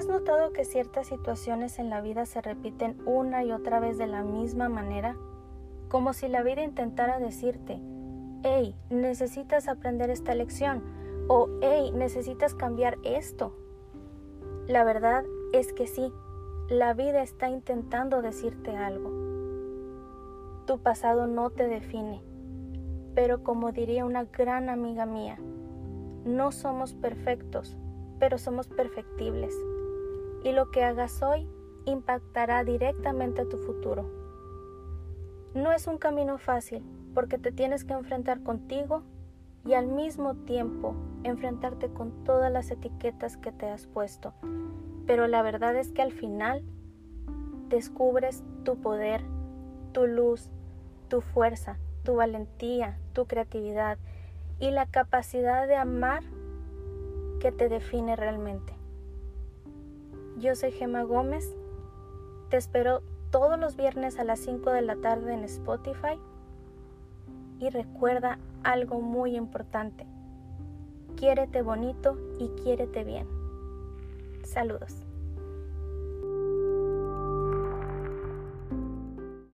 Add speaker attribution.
Speaker 1: ¿Has notado que ciertas situaciones en la vida se repiten una y otra vez de la misma manera? Como si la vida intentara decirte, hey, necesitas aprender esta lección o hey, necesitas cambiar esto. La verdad es que sí, la vida está intentando decirte algo. Tu pasado no te define, pero como diría una gran amiga mía, no somos perfectos, pero somos perfectibles. Y lo que hagas hoy impactará directamente tu futuro. No es un camino fácil porque te tienes que enfrentar contigo y al mismo tiempo enfrentarte con todas las etiquetas que te has puesto. Pero la verdad es que al final descubres tu poder, tu luz, tu fuerza, tu valentía, tu creatividad y la capacidad de amar que te define realmente. Yo soy Gema Gómez. Te espero todos los viernes a las 5 de la tarde en Spotify. Y recuerda algo muy importante. Quiérete bonito y quiérete bien. Saludos.